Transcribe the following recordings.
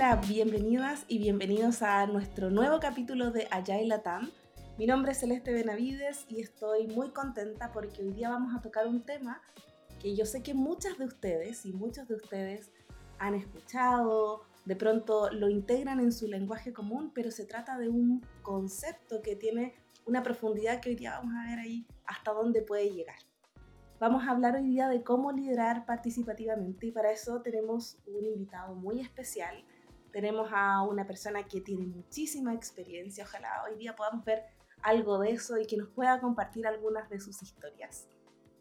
Hola, bienvenidas y bienvenidos a nuestro nuevo capítulo de Agile Latam. Mi nombre es Celeste Benavides y estoy muy contenta porque hoy día vamos a tocar un tema que yo sé que muchas de ustedes y muchos de ustedes han escuchado, de pronto lo integran en su lenguaje común, pero se trata de un concepto que tiene una profundidad que hoy día vamos a ver ahí hasta dónde puede llegar. Vamos a hablar hoy día de cómo liderar participativamente y para eso tenemos un invitado muy especial. Tenemos a una persona que tiene muchísima experiencia. Ojalá hoy día podamos ver algo de eso y que nos pueda compartir algunas de sus historias.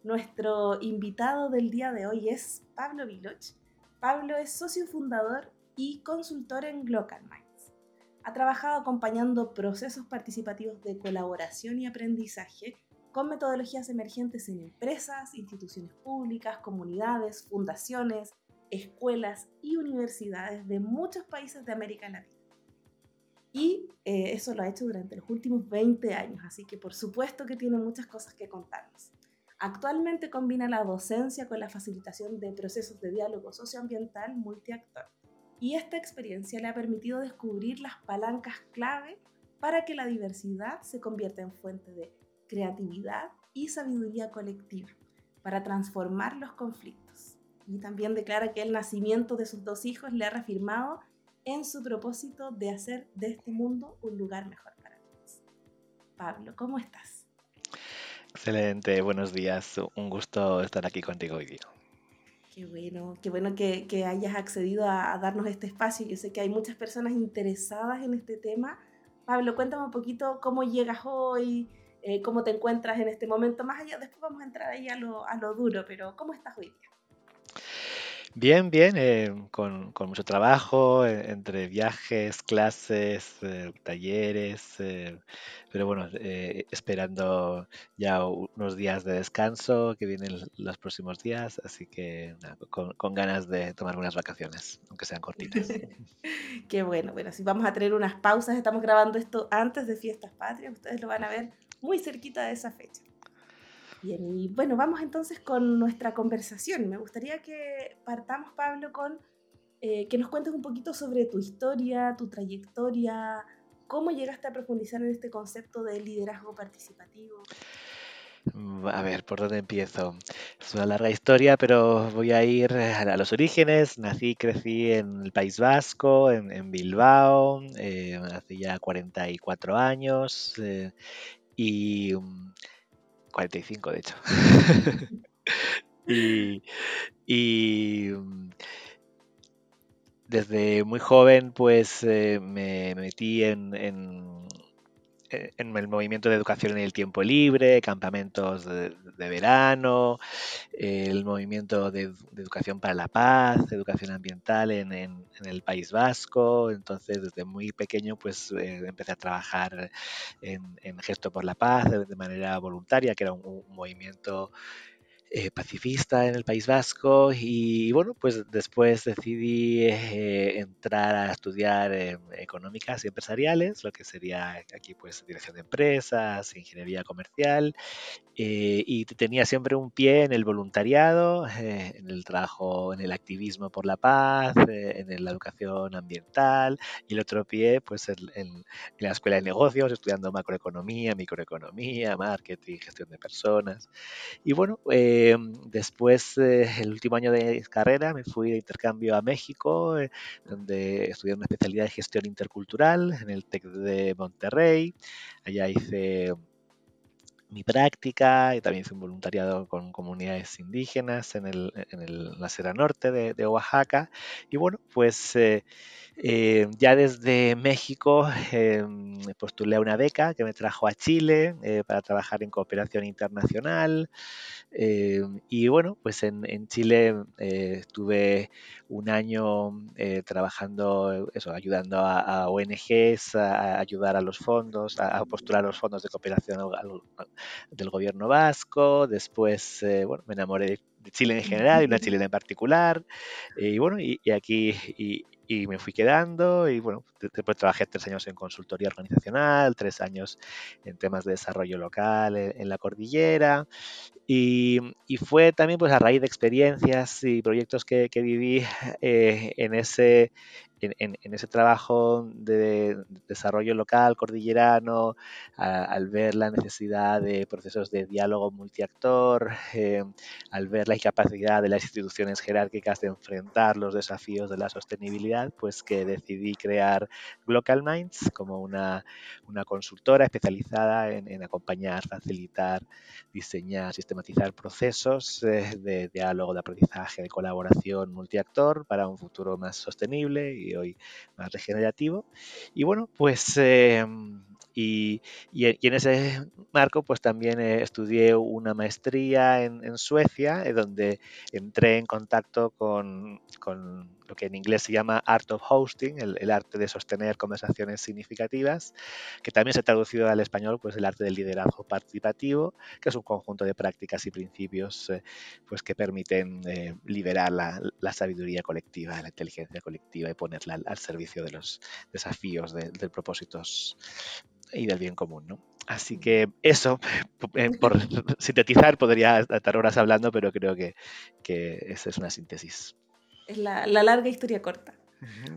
Nuestro invitado del día de hoy es Pablo Viloch. Pablo es socio fundador y consultor en Glocal Minds. Ha trabajado acompañando procesos participativos de colaboración y aprendizaje con metodologías emergentes en empresas, instituciones públicas, comunidades, fundaciones, escuelas y universidades de muchos países de América Latina. Y eh, eso lo ha hecho durante los últimos 20 años, así que por supuesto que tiene muchas cosas que contarnos. Actualmente combina la docencia con la facilitación de procesos de diálogo socioambiental multiactor. Y esta experiencia le ha permitido descubrir las palancas clave para que la diversidad se convierta en fuente de creatividad y sabiduría colectiva para transformar los conflictos. Y también declara que el nacimiento de sus dos hijos le ha reafirmado en su propósito de hacer de este mundo un lugar mejor para todos. Pablo, ¿cómo estás? Excelente, buenos días. Un gusto estar aquí contigo hoy día. Qué bueno, qué bueno que, que hayas accedido a, a, darnos este espacio. Yo sé que hay muchas personas interesadas en este tema. Pablo, cuéntame un poquito cómo llegas hoy, eh, cómo te encuentras en este momento. Más allá, después vamos a entrar ahí a lo, a lo duro, pero ¿cómo estás hoy día? Bien, bien, eh, con, con, mucho trabajo, eh, entre viajes, clases, eh, talleres, eh, pero bueno, eh, esperando ya unos días de descanso que vienen los próximos días, así que con, con, ganas de tomar unas vacaciones, aunque sean cortitas. Qué bueno, bueno, si vamos a tener unas pausas, estamos grabando esto antes de Fiestas Patrias, ustedes lo van a ver muy cerquita de esa fecha. Bien, y bueno, vamos entonces con nuestra conversación. Me gustaría que partamos, Pablo, con eh, que nos cuentes un poquito sobre tu historia, tu trayectoria, cómo llegaste a profundizar en este concepto de liderazgo participativo. Mm, a ver, ¿por dónde empiezo? Es una larga historia, pero voy a ir a los orígenes. Nací y crecí en el País Vasco, en, en Bilbao, eh, hace ya 44 años. Eh, y 45 de hecho. y, y, desde muy joven pues eh, me metí en, en, en, el movimiento de educación en el tiempo libre, campamentos de, verano, el movimiento de, educación para la paz, educación ambiental en, en, el País Vasco. Entonces, desde muy pequeño, pues eh, empecé a trabajar en, Gesto por la Paz de, manera voluntaria, que era un movimiento eh, pacifista en el País Vasco y bueno, pues después decidí eh, entrar a estudiar eh, económicas y empresariales, lo que sería aquí pues dirección de empresas, ingeniería comercial y tenía siempre un pie en el voluntariado, en el trabajo, en el activismo por la paz, en la educación ambiental y el otro pie pues en, en la escuela de negocios, estudiando macroeconomía, microeconomía, marketing, gestión de personas. Y bueno, eh, después, eh, el último año de carrera, me fui de intercambio a México, eh, donde estudié una especialidad de gestión intercultural en el TEC de Monterrey. Allá hice mi práctica y también hice un voluntariado con comunidades indígenas en, el, en el, la Sierra Norte de, de, Oaxaca. Y bueno, pues eh, eh, ya desde México eh, postulé una beca que me trajo a Chile eh, para trabajar en cooperación internacional. Eh, y bueno, pues en, en Chile estuve un año trabajando, eso, ayudando a, a ONGs a, a, ayudar a los fondos, a, a postular los fondos de cooperación del gobierno vasco, después, eh, bueno, me enamoré de Chile en general y una chilena en particular, y bueno, y, y aquí, y, y, me fui quedando, y bueno, después trabajé tres años en consultoría organizacional, tres años en temas de desarrollo local en, en la cordillera, y, y, fue también pues a raíz de experiencias y proyectos que, que viví eh, en, ese, en, ese trabajo de desarrollo local cordillerano, al ver la necesidad de procesos de diálogo multiactor, eh, al ver la incapacidad de las instituciones jerárquicas de enfrentar los desafíos de la sostenibilidad, pues que decidí crear Local Minds como una, consultora especializada en, acompañar, facilitar, diseñar, sistematizar procesos eh, de diálogo, de aprendizaje, de colaboración multiactor para un futuro más sostenible hoy más regenerativo. Y bueno, pues em, y, en ese marco pues también eh, estudié una maestría en, Suecia, eh, donde entré en contacto con, lo que en inglés se llama Art of Hosting, el, arte de sostener conversaciones significativas, que también se ha traducido al español pues el arte del liderazgo participativo, que es un conjunto de prácticas y principios eh, pues que permiten liberar la, sabiduría colectiva, la inteligencia colectiva y ponerla al, servicio de los desafíos de, de propósitos y del bien común, ¿no? Así que eso, eh, por sintetizar, podría estar horas hablando, pero creo que, que esa es una síntesis. Es la, la larga historia corta.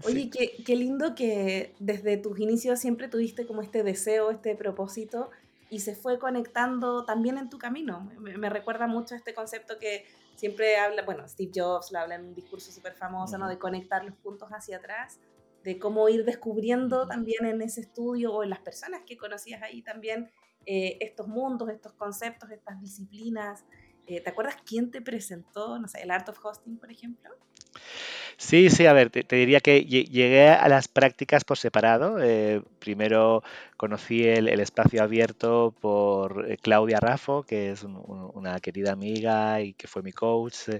Oye, qué, qué, lindo que desde tus inicios siempre tuviste como este deseo, este propósito, y se fue conectando también en tu camino. Me, me recuerda mucho este concepto que siempre habla, bueno, Steve Jobs lo habla en un discurso súper famoso, ¿no? De conectar los puntos hacia atrás de cómo ir descubriendo también en ese estudio o en las personas que conocías ahí también eh, estos mundos, estos conceptos, estas disciplinas. Eh, ¿Te acuerdas quién te presentó, no sé, el Art of Hosting, por ejemplo? Sí, sí, a ver, te, diría que llegué a las prácticas por separado. Eh, primero conocí el, espacio abierto por eh, Claudia Raffo, que es una querida amiga y que fue mi coach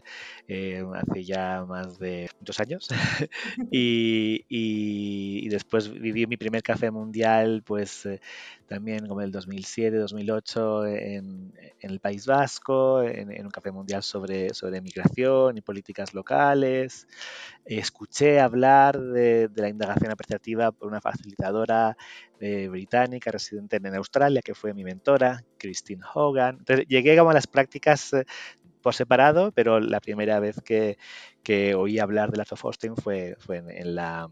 eh, hace ya más de dos años. y, después viví mi primer café mundial, pues también como el 2007, 2008 en, el País Vasco, en, en, un café mundial sobre, sobre migración y políticas locales escuché hablar de, la indagación apreciativa por una facilitadora eh, británica residente en Australia, que fue mi mentora, Christine Hogan. Entonces, llegué a las prácticas eh, por separado, pero la primera vez que, oí hablar de la Hosting fue, fue en, la,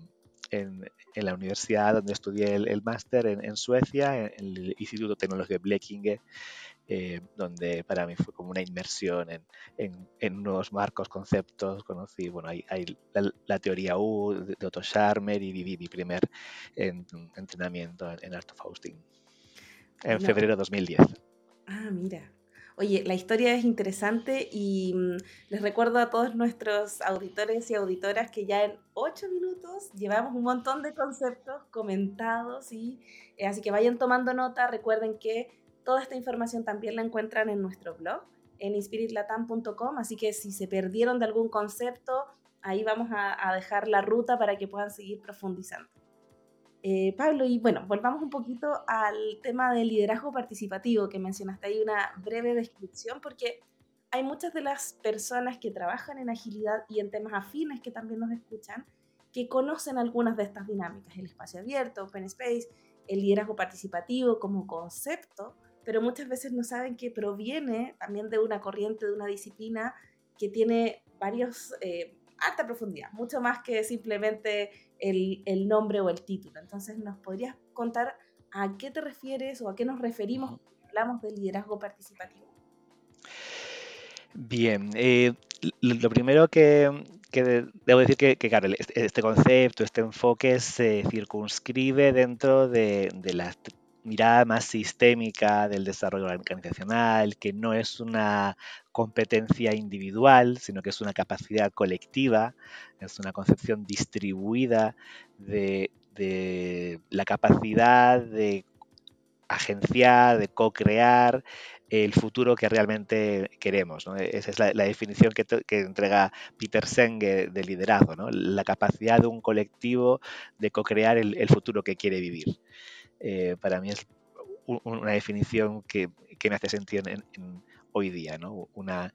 en, la universidad donde estudié el, máster en, Suecia, en el Instituto Tecnológico de Blekinge, eh, donde para mí fue como una inmersión en, en, nuevos marcos, conceptos. Conocí, bueno, hay, la, teoría U de, Otto Scharmer y viví mi primer entrenamiento en, Art of Hosting en febrero de 2010. Ah, mira. Oye, la historia es interesante y mm, les recuerdo a todos nuestros auditores y auditoras que ya en ocho minutos llevamos un montón de conceptos comentados y eh, así que vayan tomando nota. Recuerden que Toda esta información también la encuentran en nuestro blog, en inspiritlatam.com, así que si se perdieron de algún concepto, ahí vamos a, dejar la ruta para que puedan seguir profundizando. Eh, Pablo, y bueno, volvamos un poquito al tema del liderazgo participativo que mencionaste ahí una breve descripción, porque hay muchas de las personas que trabajan en agilidad y en temas afines que también nos escuchan, que conocen algunas de estas dinámicas, el espacio abierto, open space, el liderazgo participativo como concepto, pero muchas veces no saben que proviene también de una corriente, de una disciplina que tiene varios, eh, alta profundidad, mucho más que simplemente el, el, nombre o el título. Entonces, ¿nos podrías contar a qué te refieres o a qué nos referimos cuando hablamos de liderazgo participativo? Bien, eh, lo primero que, que debo decir que, que, claro, este, este concepto, este enfoque se circunscribe dentro de, de las mirada más sistémica del desarrollo organizacional, que no es una competencia individual, sino que es una capacidad colectiva, es una concepción distribuida de, la capacidad de agenciar, de co-crear el futuro que realmente queremos. Esa es la, definición que, entrega Peter Senge de liderazgo, la capacidad de un colectivo de co-crear el futuro que quiere vivir. Eh, para mí es una definición que, me hace sentir en, hoy día, ¿no? Una,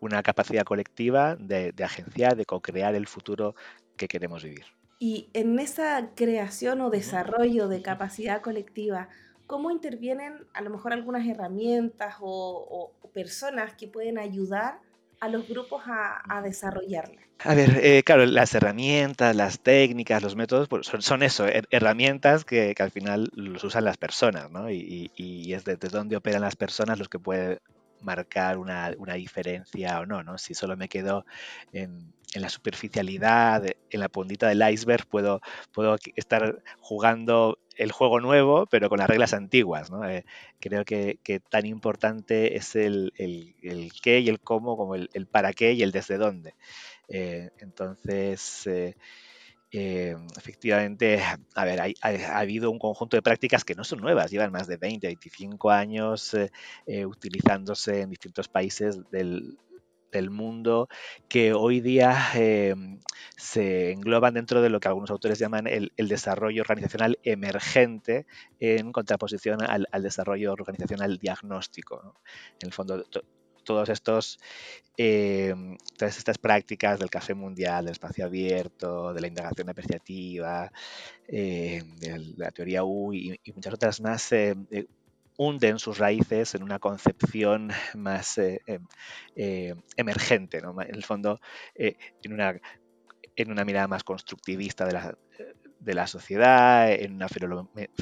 una capacidad colectiva de, de agenciar, de co-crear el futuro que queremos vivir. Y en esa creación o desarrollo de capacidad colectiva, ¿cómo intervienen a lo mejor algunas herramientas o, personas que pueden ayudar a los grupos a, desarrollarla? A ver, eh, claro, las herramientas, las técnicas, los métodos pues son, eso, herramientas que, al final los usan las personas, ¿no? Y, es desde dónde operan las personas los que puede marcar una, diferencia o no, ¿no? Si solo me quedo en, la superficialidad, en la puntita del iceberg, puedo, puedo estar jugando el juego nuevo, pero con las reglas antiguas. ¿no? Eh, creo que, tan importante es el, qué y el cómo, como el, para qué y el desde dónde. Eh, entonces, eh, efectivamente, a ver, ha, habido un conjunto de prácticas que no son nuevas, llevan más de 20, 25 años utilizándose en distintos países del, del mundo que hoy día em, se engloban dentro de lo que algunos autores llaman el, desarrollo organizacional emergente en contraposición al, desarrollo organizacional diagnóstico. En el fondo, todos estos, em, todas estas prácticas del café mundial, del espacio abierto, de la indagación apreciativa, em, de la teoría U y, muchas otras más, eh, hunden sus raíces en una concepción más eh, em, eh, emergente, ¿no? en el fondo, eh, en, una, en una mirada más constructivista de la, de la sociedad, en una,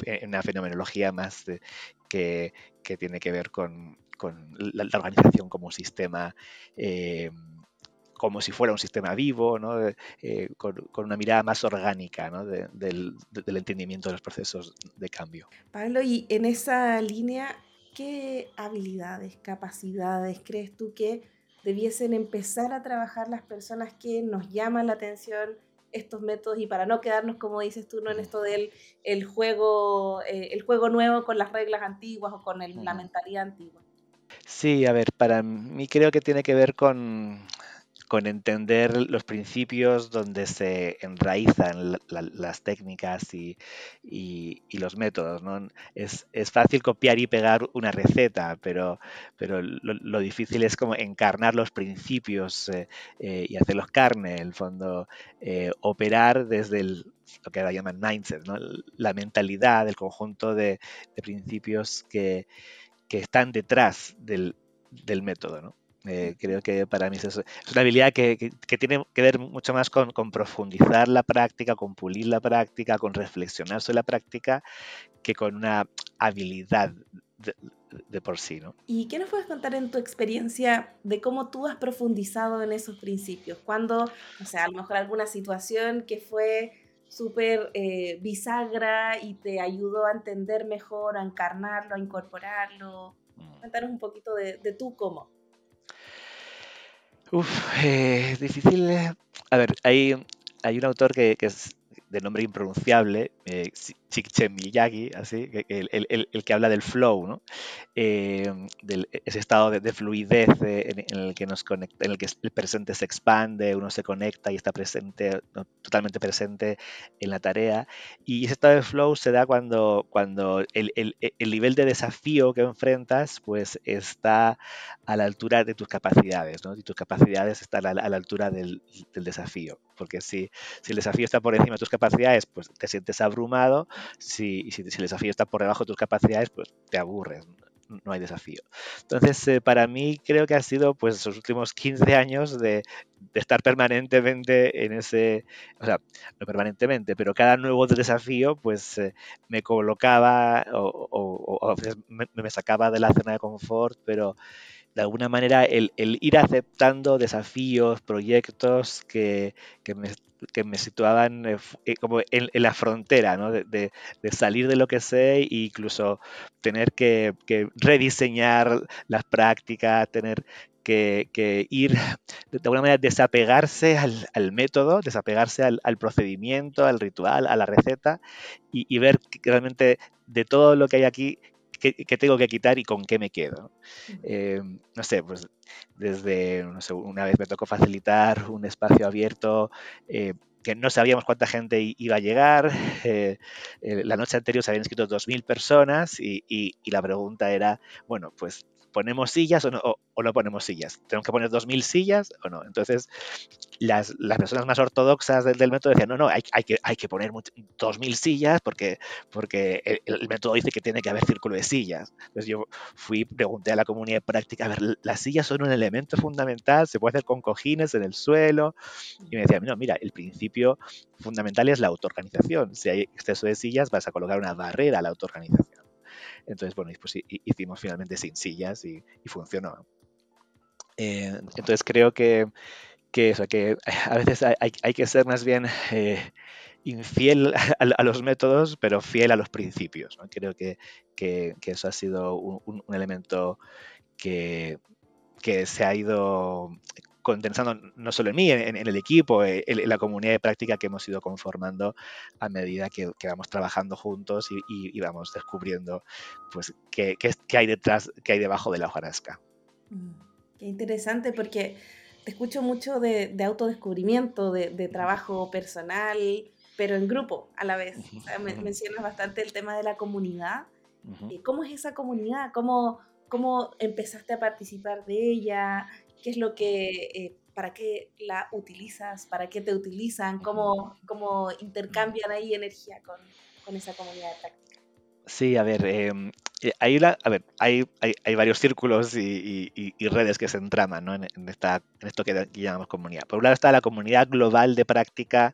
en una fenomenología más que, que, tiene que ver con, con la, organización como un sistema como si fuera un sistema vivo, ¿no? Eh, con, una mirada más orgánica ¿no? del, entendimiento de los procesos de cambio. Pablo, y en esa línea, ¿qué habilidades, capacidades crees tú que debiesen empezar a trabajar las personas que nos llaman la atención estos métodos y para no quedarnos, como dices tú, no en esto del el juego, eh, el juego nuevo con las reglas antiguas o con la mentalidad antigua? Sí, a ver, para mí creo que tiene que ver con, con entender los principios donde se enraizan las técnicas y, los métodos. ¿no? Es, fácil copiar y pegar una receta, pero, pero lo, difícil es como encarnar los principios eh, eh, y hacerlos carne, en el fondo, eh, operar desde lo que ahora llaman mindset, la mentalidad, el conjunto de, principios que, están detrás del, del método. ¿no? Eh, creo que para mí es, es una habilidad que, tiene que ver mucho más con, profundizar la práctica, con pulir la práctica, con reflexionar sobre la práctica, que con una habilidad de, por sí. ¿no? ¿Y qué nos puedes contar en tu experiencia de cómo tú has profundizado en esos principios? Cuando, o sea, a lo mejor alguna situación que fue súper eh, bisagra y te ayudó a entender mejor, a encarnarlo, a incorporarlo. Mm. Cuéntanos un poquito de, de tú cómo. Uf, eh, difícil. A ver, hay, hay un autor que, que es de nombre impronunciable, eh, Miyagi, así, el, el, el, que habla del flow, ¿no? Eh, del, ese estado de, fluidez eh, en, el que nos conecta, en el que el presente se expande, uno se conecta y está presente, totalmente presente en la tarea. Y ese estado de flow se da cuando, cuando el, nivel de desafío que enfrentas pues está a la altura de tus capacidades, ¿no? Y tus capacidades están a la, altura del, del, desafío. Porque si, si el desafío está por encima de tus capacidades, pues te sientes abrumado si, si, el desafío está por debajo de tus capacidades, pues te aburres, no hay desafío. Entonces, eh, para mí creo que ha sido pues esos últimos 15 años de, estar permanentemente en ese, o sea, no permanentemente, pero cada nuevo desafío pues eh, me colocaba o, a veces me, me, sacaba de la zona de confort, pero de alguna manera el, ir aceptando desafíos, proyectos que, me, situaban eh, eh, como en, la frontera, ¿no? de, salir de lo que sé e incluso tener que, rediseñar las prácticas, tener que, ir de alguna manera desapegarse al, método, desapegarse al, procedimiento, al ritual, a la receta y, y ver que realmente de todo lo que hay aquí, qué, tengo que quitar y con qué me quedo. Eh, no sé, pues desde, no sé, una vez me tocó facilitar un espacio abierto. Eh, que no sabíamos cuánta gente iba a llegar. Eh, la noche anterior se habían inscrito 2.000 personas y, y, la pregunta era, bueno, pues ¿ponemos sillas o no, o, no ponemos sillas? ¿Tenemos que poner 2.000 sillas o no? Entonces, las, las personas más ortodoxas del, método decían, no, no, hay, hay, que, hay que poner 2.000 sillas porque, porque el, método dice que tiene que haber círculo de sillas. Entonces yo fui, pregunté a la comunidad de práctica, a ver, las sillas son un elemento fundamental, se puede hacer con cojines en el suelo. Y me decían, no, mira, el principio fundamental es la autoorganización. Si hay exceso de sillas, vas a colocar una barrera a la autoorganización. Entonces, bueno, pues hicimos finalmente sin sillas y, funcionó. Eh, entonces creo que, que, eso, que a veces hay, que ser más bien eh, infiel a, los métodos, pero fiel a los principios. Creo que, que, eso ha sido un, elemento que, que se ha ido condensando no solo en mí, en, el equipo, eh, en, la comunidad de práctica que hemos ido conformando a medida que, vamos trabajando juntos y, vamos descubriendo pues qué, qué, hay detrás, qué hay debajo de la hojarasca. Mm, qué interesante porque te escucho mucho de, autodescubrimiento, de, trabajo personal, pero en grupo a la vez. mencionas bastante el tema de la comunidad. Eh, ¿Cómo es esa comunidad? ¿Cómo, ¿Cómo empezaste a participar de ella? Qué es lo que, eh, para qué la utilizas, para qué te utilizan, cómo, cómo intercambian ahí energía con, con esa comunidad de práctica. Sí, a ver, em, eh, hay, a ver hay, hay, varios círculos y, redes que se entraman ¿no? en, esta, en esto que, llamamos comunidad. Por un lado está la comunidad global de práctica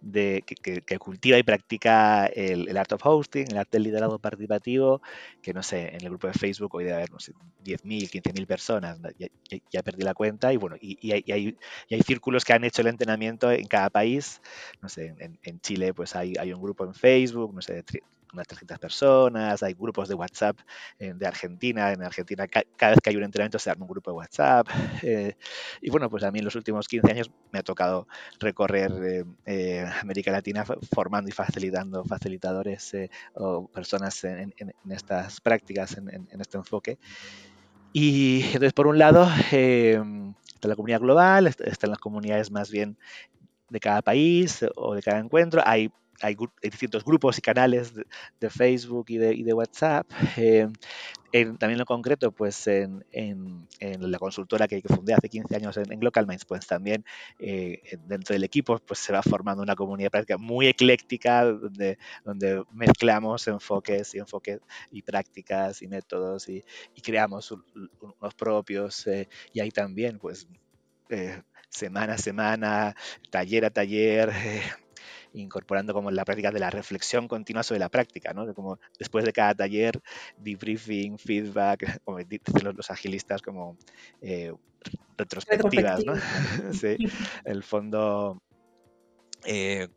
de, que, cultiva y practica el, Art of Hosting, el arte del liderazgo participativo, que no sé, en el grupo de Facebook hoy debe haber, no sé, 10.000, 15.000 personas, ya, ya, perdí la cuenta, y bueno, y, hay, hay, círculos que han hecho el entrenamiento en cada país, no sé, en, Chile pues hay, hay un grupo en Facebook, no sé, unas 300 personas, hay grupos de WhatsApp eh, de Argentina, en Argentina cada vez que hay un entrenamiento se arma un grupo de WhatsApp. Eh, y bueno, pues a mí en los últimos 15 años me ha tocado recorrer eh, América Latina formando y facilitando facilitadores o personas en, estas prácticas, en, este enfoque. Y entonces, por un lado, está la comunidad global, están las comunidades más bien de cada país o de cada encuentro. Hay hay, distintos grupos y canales de, Facebook y de, WhatsApp. Eh, también en concreto, pues en, la consultora que, fundé hace 15 años en, Local Minds, pues también eh, dentro del equipo pues se va formando una comunidad práctica muy ecléctica donde, donde mezclamos enfoques y enfoques y prácticas y métodos y, creamos unos propios eh, y ahí también pues semana a semana, taller a taller, incorporando como la práctica de la reflexión continua sobre la práctica, ¿no? Como después de cada taller, debriefing, feedback, como dicen los, agilistas, como eh, retrospectivas, ¿no? sí, el fondo eh,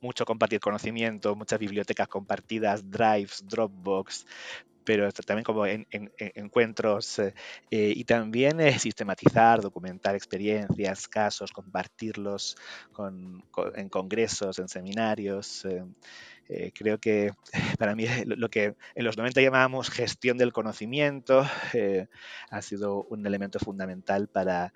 mucho compartir conocimiento, muchas bibliotecas compartidas, drives, Dropbox, pero también como en, encuentros eh, eh, y también sistematizar, documentar experiencias, casos, compartirlos en congresos, en seminarios. Creo que para mí lo que en los 90 llamábamos gestión del conocimiento ha sido un elemento fundamental para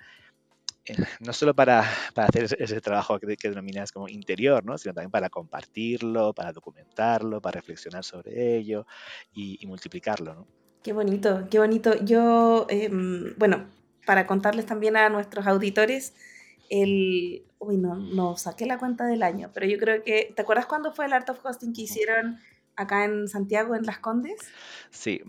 no solo para, hacer ese, trabajo que, denominas como interior, ¿no? sino también para compartirlo, para documentarlo, para reflexionar sobre ello y, multiplicarlo. ¿no? Qué bonito, qué bonito. Yo, em, bueno, para contarles también a nuestros auditores, el, uy, no, no saqué la cuenta del año, pero yo creo que, ¿te acuerdas cuándo fue el Art of Hosting que hicieron acá en Santiago, en Las Condes? Sí,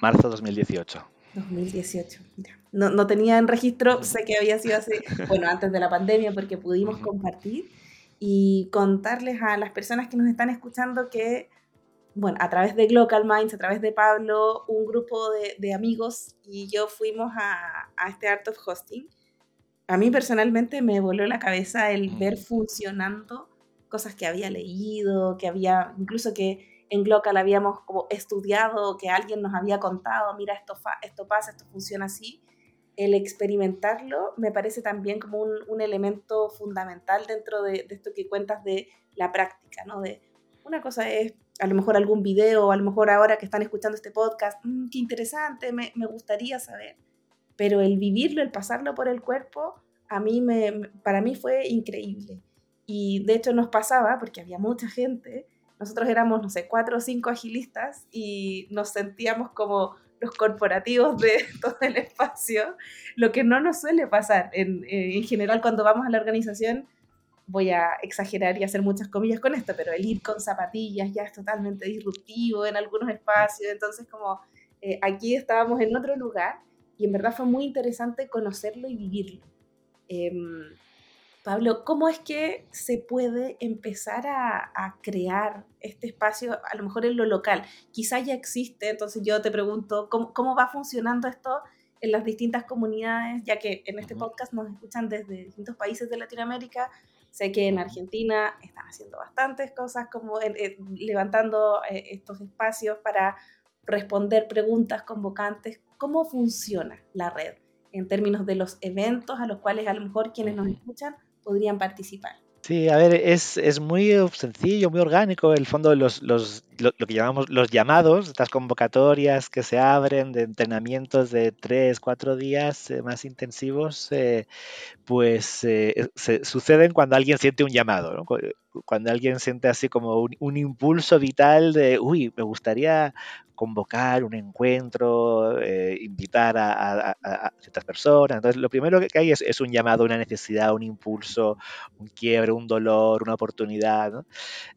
marzo 2018. 2018, mira. No, no tenía en registro, sé que había sido hace, bueno, antes de la pandemia, porque pudimos compartir y contarles a las personas que nos están escuchando que, bueno, a través de Global Minds, a través de Pablo, un grupo de, de amigos y yo fuimos a, a, este Art of Hosting. A mí personalmente me voló la cabeza el ver funcionando cosas que había leído, que había, incluso que en Glocal habíamos como estudiado, que alguien nos había contado, mira, esto, esto pasa, esto funciona así. El experimentarlo me parece también como un, un elemento fundamental dentro de, de, esto que cuentas de la práctica, ¿no? De, una cosa es a lo mejor algún video, a lo mejor ahora que están escuchando este podcast, mm, qué interesante, me, me, gustaría saber. Pero el vivirlo, el pasarlo por el cuerpo, a mí me, para mí fue increíble. Y de hecho nos pasaba, porque había mucha gente, nosotros éramos, no sé, cuatro o cinco agilistas y nos sentíamos como los corporativos de todo el espacio, lo que no nos suele pasar en, eh, en general cuando vamos a la organización voy a exagerar y hacer muchas comillas con esto, pero el ir con zapatillas ya es totalmente disruptivo en algunos espacios, entonces como eh, aquí estábamos en otro lugar y en verdad fue muy interesante conocerlo y vivirlo. Em, Pablo, ¿cómo es que se puede empezar a, crear este espacio, a lo mejor en lo local? Quizá ya existe, entonces yo te pregunto, ¿cómo, cómo va funcionando esto en las distintas comunidades, ya que en este podcast nos escuchan desde distintos países de Latinoamérica, Sé que en Argentina están haciendo bastantes cosas como levantando eh, estos espacios para responder preguntas convocantes. ¿Cómo funciona la red en términos de los eventos a los cuales a lo mejor quienes nos escuchan podrían participar? Sí, a ver, es, es, muy sencillo, muy orgánico. El fondo, los, los, lo, que llamamos los llamados, estas convocatorias que se abren de entrenamientos de tres, cuatro días eh, más intensivos, eh, pues eh, se, suceden cuando alguien siente un llamado, ¿no? cuando alguien siente así como un, un, impulso vital de, uy, me gustaría convocar un encuentro, eh, invitar a, ciertas personas. Entonces, lo primero que hay es, un llamado, una necesidad, un impulso, un quiebre, un dolor, una oportunidad.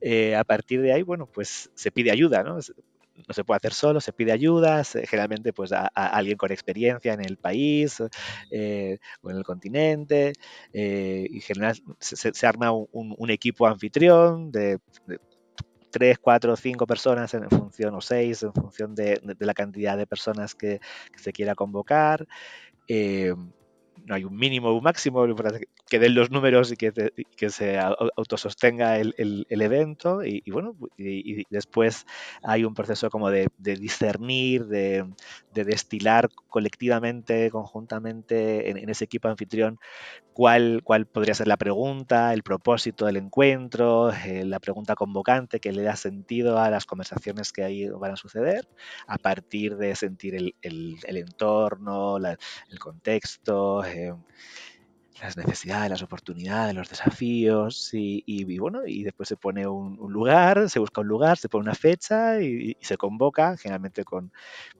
Eh, a partir de ahí, bueno, pues se pide ayuda, ¿no? no se puede hacer solo, se pide ayuda, generalmente pues a, alguien con experiencia en el país eh, o en el continente, y en general se, arma un, equipo anfitrión de, tres, cuatro, cinco personas en función, o seis, en función de, la cantidad de personas que, se quiera convocar. Eh, no hay un mínimo o un máximo, que den los números y que, que se autosostenga el, el, evento y, bueno, y, después hay un proceso como de, discernir, de, destilar colectivamente, conjuntamente en, ese equipo anfitrión cuál, cuál podría ser la pregunta, el propósito del encuentro, eh, la pregunta convocante que le da sentido a las conversaciones que ahí van a suceder a partir de sentir el, entorno, el contexto, eh, las necesidades, las oportunidades, los desafíos y, bueno, y después se pone un, lugar, se busca un lugar, se pone una fecha y, se convoca, generalmente con,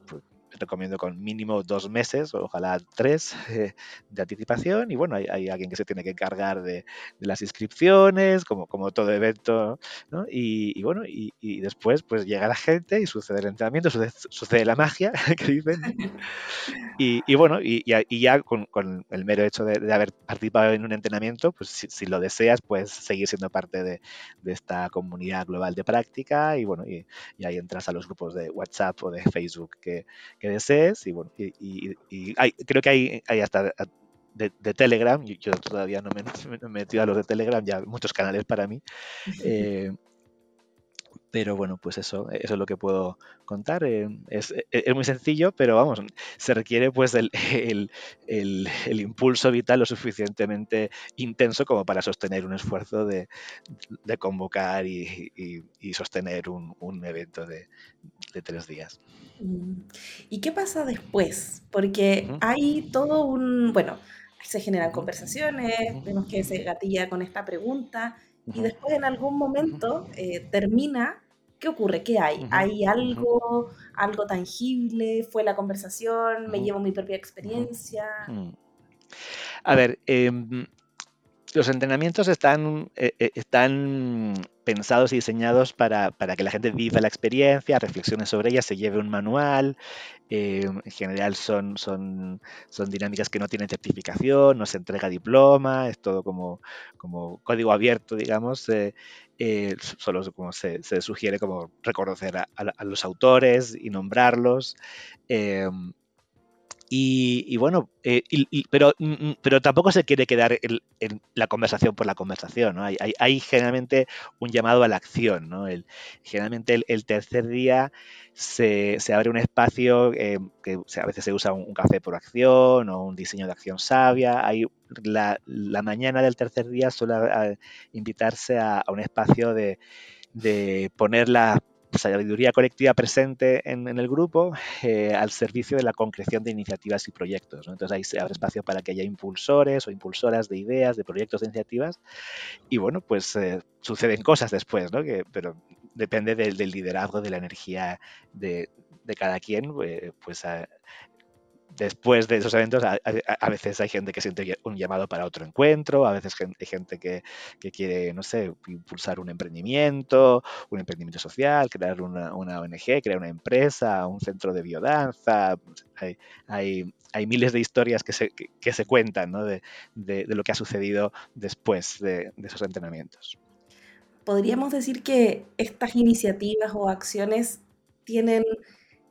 pues, recomiendo con mínimo dos meses, ojalá tres, de anticipación. Y bueno, hay, alguien que se tiene que encargar de, las inscripciones, como, como todo evento, ¿no? Y, bueno, y, después pues llega la gente y sucede el entrenamiento, sucede, la magia, que dicen. Y, bueno, y, ya con, el mero hecho de, haber participado en un entrenamiento, pues si, lo deseas, puedes seguir siendo parte de, de, esta comunidad global de práctica y bueno, y, ahí entras a los grupos de WhatsApp o de Facebook que, que desees y bueno, y, hay, creo que hay, hay hasta de, Telegram, yo todavía no me, he metido a los de Telegram, ya muchos canales para mí. pero bueno, pues eso, eso es lo que puedo contar. Eh, es, es, muy sencillo, pero vamos, se requiere pues el, el, el, impulso vital lo suficientemente intenso como para sostener un esfuerzo de, de convocar y, y, sostener un, un evento de, de, tres días. Mm. ¿Y qué pasa después? Porque hay todo un, bueno, se generan conversaciones, vemos que se gatilla con esta pregunta y después en algún momento eh, termina, ¿qué ocurre? ¿Qué hay? ¿Hay algo, algo tangible? ¿Fue la conversación? ¿Me llevo mi propia experiencia? A ver, em, los entrenamientos están, eh, eh, están pensados y diseñados para, que la gente viva la experiencia, reflexione sobre ella, se lleve un manual. Eh, en general son, son, son dinámicas que no tienen certificación, no se entrega diploma, es todo como, como código abierto, digamos. solo como se, sugiere como reconocer a, los autores y nombrarlos. Y, bueno, eh, pero, mm, mm, pero tampoco se quiere quedar en, la conversación por la conversación, ¿no? Hay, hay, generalmente un llamado a la acción, ¿no? El, generalmente el, tercer día se, se, abre un espacio eh, que a veces se usa un, café por acción o un diseño de acción sabia. Hay la, la mañana del tercer día suele eh, invitarse a, a un espacio de, de poner la sabiduría colectiva presente en, el grupo eh, al servicio de la concreción de iniciativas y proyectos. Entonces ahí se abre espacio para que haya impulsores o impulsoras de ideas, de proyectos, de iniciativas. Y bueno, pues eh, suceden cosas después, ¿no? Pero depende del, liderazgo, de la energía de, cada quien, pues después de esos eventos, a, veces hay gente que siente un llamado para otro encuentro, a veces hay gente que, quiere, no sé, impulsar un emprendimiento, un emprendimiento social, crear una, ONG, crear una empresa, un centro de biodanza. Hay, hay, miles de historias que se, que, se cuentan ¿no? de, de, lo que ha sucedido después de, de esos entrenamientos. Podríamos decir que estas iniciativas o acciones tienen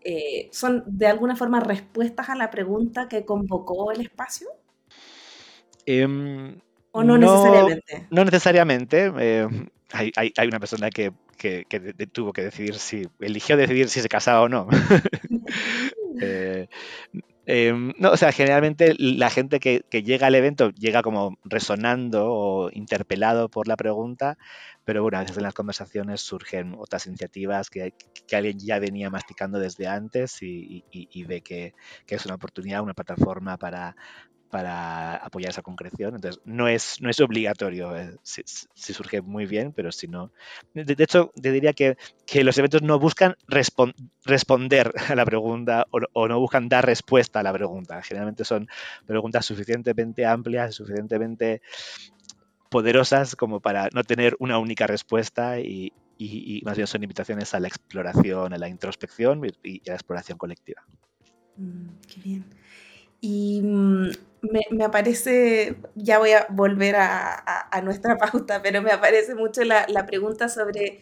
eh, son de alguna forma respuestas a la pregunta que convocó el espacio? Em, ¿O no, necesariamente? No necesariamente. Eh, hay, una persona que, tuvo que decidir si, eligió decidir si se casaba o no. Em, no, o sea, generalmente la gente que, llega al evento llega como resonando o interpelado por la pregunta, pero bueno, a veces en las conversaciones surgen otras iniciativas que, alguien ya venía masticando desde antes y, ve que, es una oportunidad, una plataforma para, para apoyar esa concreción. Entonces, no es, no es obligatorio. Eh, si, surge muy bien, pero si no. De, hecho, te diría que, los eventos no buscan responder a la pregunta o, no buscan dar respuesta a la pregunta. Generalmente son preguntas suficientemente amplias, suficientemente poderosas como para no tener una única respuesta y, más bien son invitaciones a la exploración, a la introspección y, a la exploración colectiva. Mm, qué bien. Y mm, me, aparece, ya voy a volver a, nuestra pauta, pero me aparece mucho la, pregunta sobre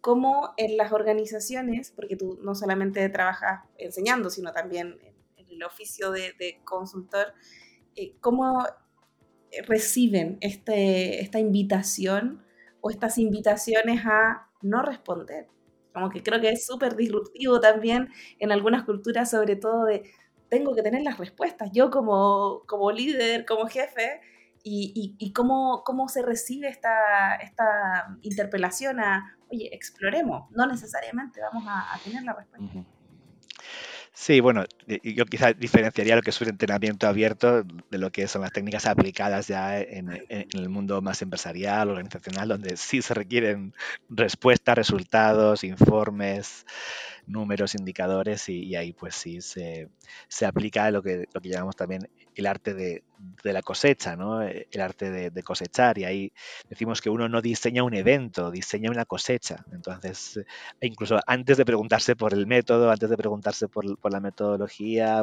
cómo en las organizaciones, porque tú no solamente trabajas enseñando, sino también en, el oficio de, consultor, eh, cómo reciben este, esta invitación o estas invitaciones a no responder. Como que creo que es súper disruptivo también en algunas culturas, sobre todo de tengo que tener las respuestas, yo como, como líder, como jefe, y, y, cómo, cómo, se recibe esta, esta interpelación a, oye, exploremos, no necesariamente vamos a, a tener la respuesta. Sí, bueno, yo quizá diferenciaría lo que es un entrenamiento abierto de lo que son las técnicas aplicadas ya en, el mundo más empresarial, organizacional, donde sí se requieren respuestas, resultados, informes, números, indicadores y, ahí pues sí se, se, aplica lo que, lo que llamamos también el arte de, de la cosecha, ¿no? el arte de, cosechar y ahí decimos que uno no diseña un evento, diseña una cosecha. Entonces, e incluso antes de preguntarse por el método, antes de preguntarse por, por la metodología,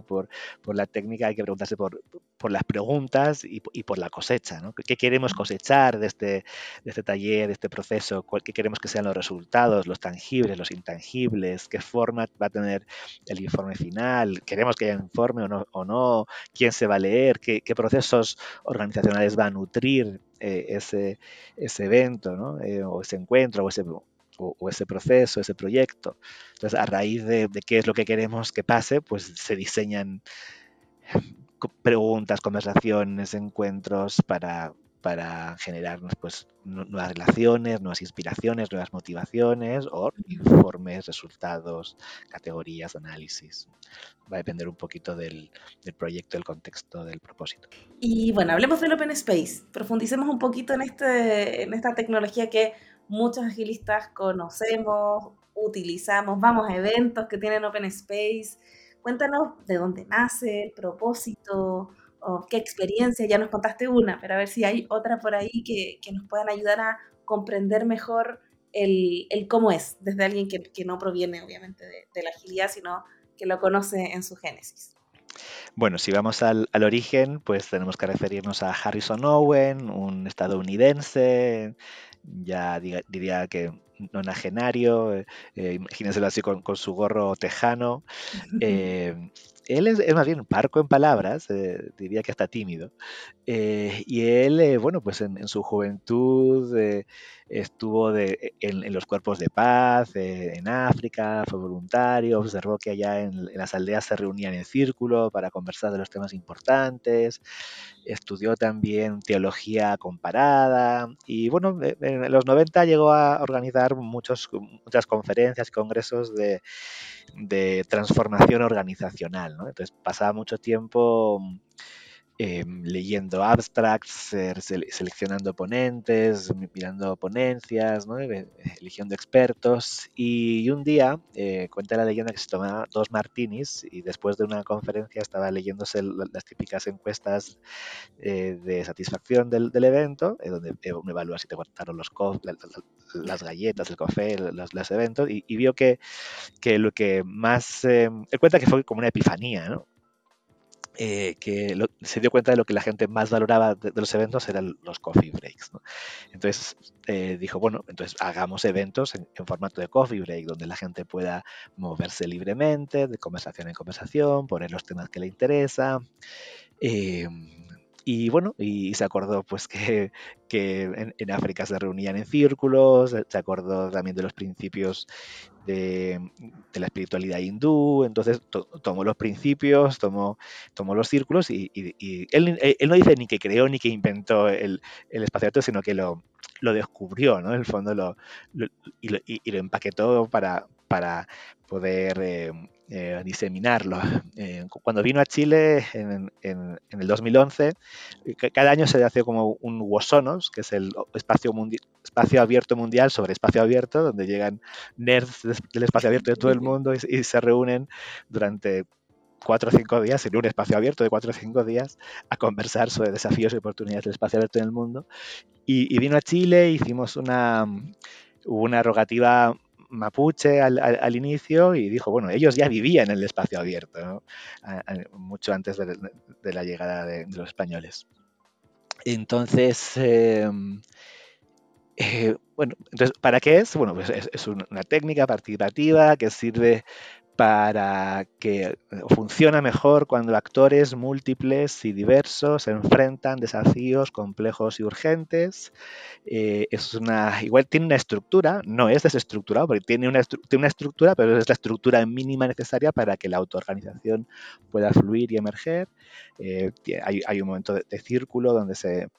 por, por, la técnica, hay que preguntarse por, por las preguntas y, y, por la cosecha. ¿no? ¿Qué queremos cosechar de este, de este taller, de este proceso? ¿Qué queremos que sean los resultados, los tangibles, los intangibles? ¿Qué forma va a tener el informe final? ¿Queremos que haya informe o no? O no? ¿Quién se va a leer? ¿Qué, qué procesos organizacionales va a nutrir eh, ese, ese, evento, ¿no? Eh, o ese encuentro, o ese, o, ese proceso, ese proyecto. Entonces, a raíz de, de, qué es lo que queremos que pase, pues se diseñan preguntas, conversaciones, encuentros para, para generar pues, nuevas relaciones, nuevas inspiraciones, nuevas motivaciones o informes, resultados, categorías, análisis. Va a depender un poquito del, proyecto, del contexto, del propósito. Y bueno, hablemos del Open Space. Profundicemos un poquito en, este, en esta tecnología que muchos agilistas conocemos, utilizamos, vamos a eventos que tienen Open Space. Cuéntanos de dónde nace, el propósito, o qué experiencia, ya nos contaste una, pero a ver si hay otra por ahí que, nos puedan ayudar a comprender mejor el, cómo es, desde alguien que, no proviene obviamente de, la agilidad, sino que lo conoce en su génesis. Bueno, si vamos al, origen, pues tenemos que referirnos a Harrison Owen, un estadounidense, ya diría que nonagenario, eh, eh, imagínenselo así con, su gorro tejano. Eh, él es, más bien parco en palabras, eh, diría que hasta tímido. Eh, y él, eh, bueno, pues en, su juventud estuvo en, los cuerpos de paz en África, fue voluntario, observó que allá en, las aldeas se reunían en círculo para conversar de los temas importantes, estudió también teología comparada y bueno, en los 90 llegó a organizar muchas conferencias congresos de de transformación organizacional. ¿no? Entonces pasaba mucho tiempo em, leyendo abstracts, seleccionando ponentes, mirando ponencias, eligiendo expertos. Y un día, eh, cuenta la leyenda que se tomaba dos martinis y después de una conferencia estaba leyéndose las típicas encuestas eh, de satisfacción del, evento, donde uno evalúa si te gustaron los las galletas, el café, los, eventos, y, vio que, que, lo que más... él cuenta que fue como una epifanía, ¿no? Eh, que se dio cuenta de lo que la gente más valoraba de, los eventos eran los coffee breaks. Entonces eh, dijo, bueno, entonces hagamos eventos en, formato de coffee break, donde la gente pueda moverse libremente, de conversación en conversación, poner los temas que le interesan. Eh, y bueno, y se acordó pues que, que en, África se reunían en círculos, se acordó también de los principios de, la espiritualidad hindú, entonces tomó los principios, tomó, tomó los círculos y, él, él, no dice ni que creó ni que inventó el, el espacio sino que lo, lo descubrió, ¿no? En el fondo lo, y, lo empaquetó para, para poder eh, eh, diseminarlo. Eh, cuando vino a Chile en, el 2011, cada año se hace como un WOSONOS, que es el espacio, espacio abierto mundial sobre espacio abierto, donde llegan nerds del espacio abierto de todo el mundo y, se reúnen durante cuatro o cinco días en un espacio abierto de cuatro o cinco días a conversar sobre desafíos y oportunidades del espacio abierto en el mundo. Y, y vino a Chile, hicimos una, una rogativa mapuche al, inicio y dijo, bueno, ellos ya vivían en el espacio abierto, mucho antes de, la llegada de, los españoles. Entonces, em, eh, bueno, entonces, ¿para qué es? Bueno, pues es una técnica participativa que sirve para que eh, funciona mejor cuando actores múltiples y diversos enfrentan desafíos complejos y urgentes. Eh, es una, igual tiene una estructura, no es desestructurado, porque tiene una, una estructura, pero es la estructura mínima necesaria para que la autoorganización pueda fluir y emerger. Eh, hay, un momento de, círculo donde se,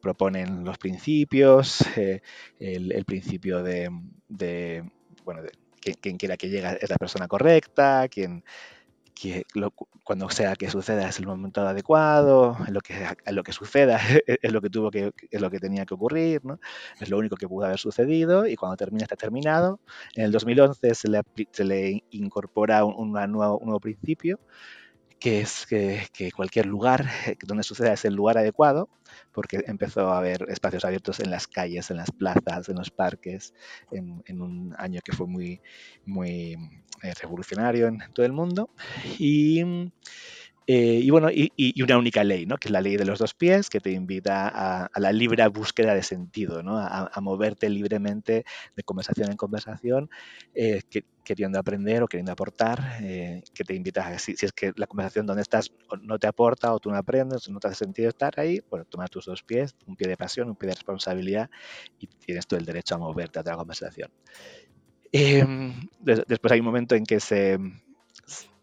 proponen los principios, el, principio de, de bueno, de, quien, quiera que llegue es la persona correcta, quien, cuando sea que suceda es el momento adecuado, lo que, lo que suceda es, lo que tuvo que, es lo que tenía que ocurrir, ¿no? es lo único que pudo haber sucedido y cuando termina está terminado. En el 2011 se le, se le incorpora un, nuevo, un nuevo principio que es que, cualquier lugar donde suceda es el lugar adecuado, porque empezó a haber espacios abiertos en las calles, en las plazas, en los parques, en, un año que fue muy, muy eh, revolucionario en todo el mundo. Y eh, y bueno, y, una única ley, ¿no? que es la ley de los dos pies, que te invita a, la libre búsqueda de sentido, ¿no? a, moverte libremente de conversación en conversación, eh, queriendo aprender o queriendo aportar, eh, que te invita a, si, si, es que la conversación donde estás no te aporta o tú no aprendes, no te hace sentido estar ahí, bueno, tomas tus dos pies, un pie de pasión, un pie de responsabilidad y tienes todo el derecho a moverte a otra conversación. Em, después hay un momento en que se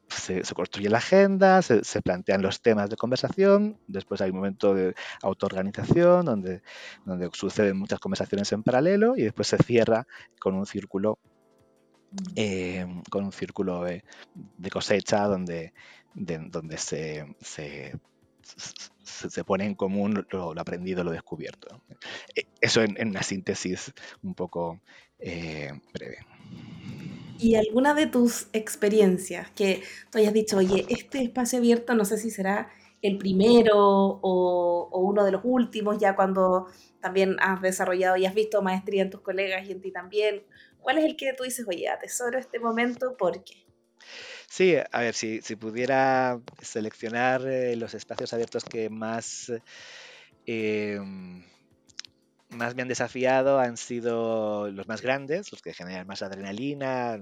se, construye la agenda, se, plantean los temas de conversación, después hay un momento de autoorganización donde, donde suceden muchas conversaciones en paralelo y después se cierra con un círculo eh, con un círculo de, cosecha donde, donde se, se, pone en común lo, aprendido, lo descubierto. E, eso en, una síntesis un poco eh, breve. ¿Y alguna de tus experiencias que tú hayas dicho, oye, este espacio abierto no sé si será el primero o, uno de los últimos, ya cuando también has desarrollado y has visto maestría en tus colegas y en ti también? ¿Cuál es el que tú dices, oye, atesoro este momento? ¿Por qué? Sí, a ver, si, si pudiera seleccionar eh, los espacios abiertos que más... Eh, más me han desafiado han sido los más grandes, los que generan más adrenalina,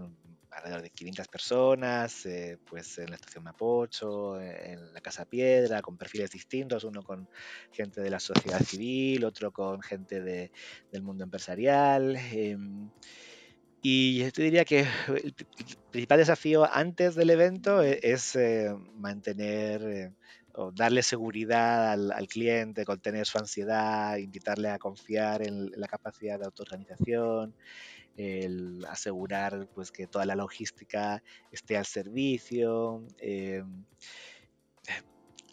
alrededor de 500 personas, eh, pues en la estación Mapocho, en la Casa Piedra, con perfiles distintos, uno con gente de la sociedad civil, otro con gente del mundo empresarial. Em, y yo te diría que el principal desafío antes del evento e, es, eh, mantener eh, o darle seguridad al, cliente, contener su ansiedad, invitarle a confiar en la capacidad de autoorganización, el asegurar pues, que toda la logística esté al servicio. Eh,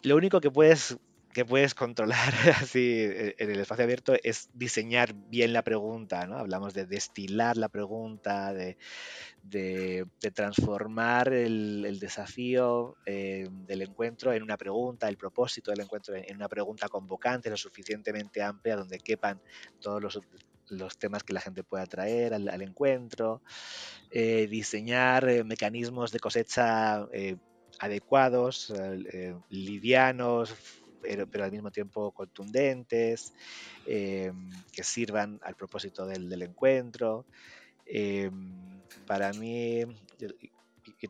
lo único que puedes que puedes controlar así eh, en el espacio abierto es diseñar bien la pregunta, ¿no? Hablamos de destilar la pregunta, de, transformar el, desafío eh, del encuentro en una pregunta, el propósito del encuentro en una pregunta convocante, lo suficientemente amplia donde quepan todos los, temas que la gente pueda traer al, encuentro, eh, diseñar mecanismos de cosecha adecuados, livianos, pero, al mismo tiempo contundentes, eh, que sirvan al propósito del, encuentro. Eh, para mí, yo,